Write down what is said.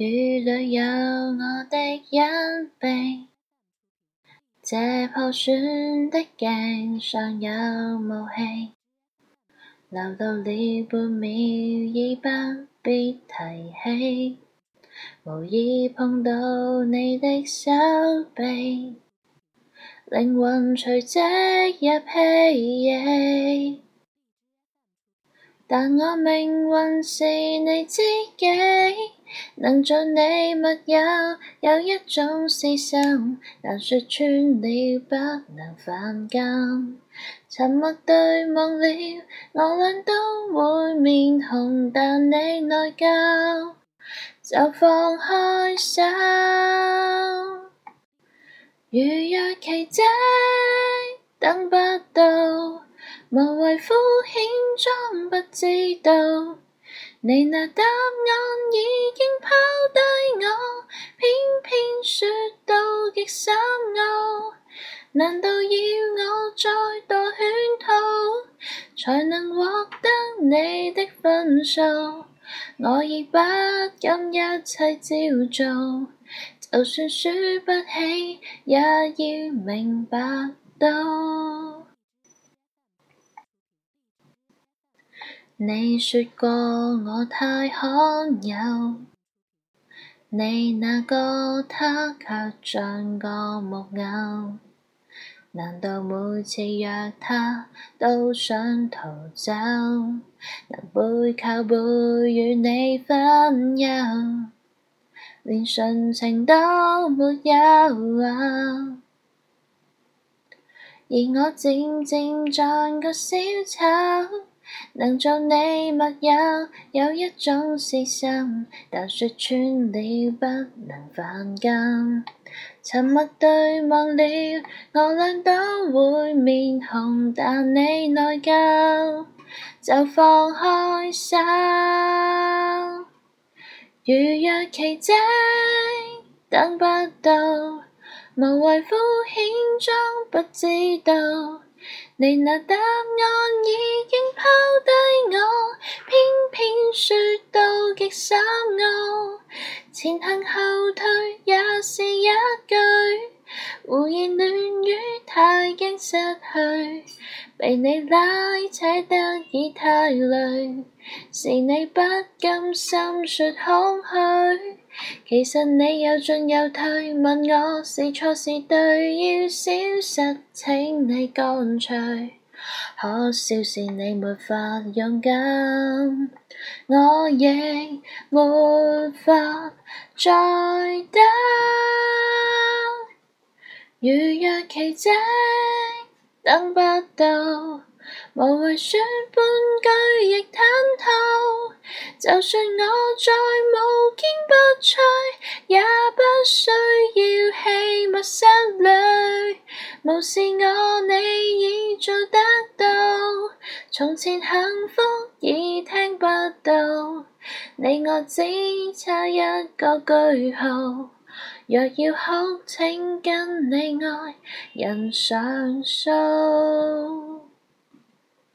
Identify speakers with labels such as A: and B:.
A: 雨裡有我的隱秘，這破損的鏡尚有武器，留到了半秒，已不必提起。無意碰到你的手臂，靈魂隨即入戲，但我命運是你知己。能做你密友，有一种私心，但说穿了不能犯禁。沉默对望了，我俩都会面红，但你内疚就放开手。如若奇迹等不到，无谓敷衍装不知道。你那答案已经抛低我，偏偏说到极深奥，难道要我再度圈套，才能获得你的分数？我已不敢一切照做，就算输不起，也要明白到。你说过我太罕有，你那个他却像个木偶。难道每次约他都想逃走？能背靠背与你分忧，连纯情都没有。而我渐渐像个小丑。能做你密友，有一種私心，但说穿了不能犯禁。沉默对望了，我俩都会面红，但你内疚，就放开手。如若奇迹等不到，无谓敷衍装不知道。你那答案已经抛低我，偏偏说到极深奥，前行后退也是一句。胡言乱语，太惊失去，被你拉扯得已太累。是你不甘心说空虚，其实你有进有退。问我是错是对，要消失，请你干脆。可笑是你没法勇敢，我亦没法再等。如若奇迹等不到，无谓说半句亦坦透。就算我再无坚不摧，也不需要器物失侣。无视我，你已做得到。从前幸福已听不到，你我只差一个句号。若要哭，请跟你爱人上诉。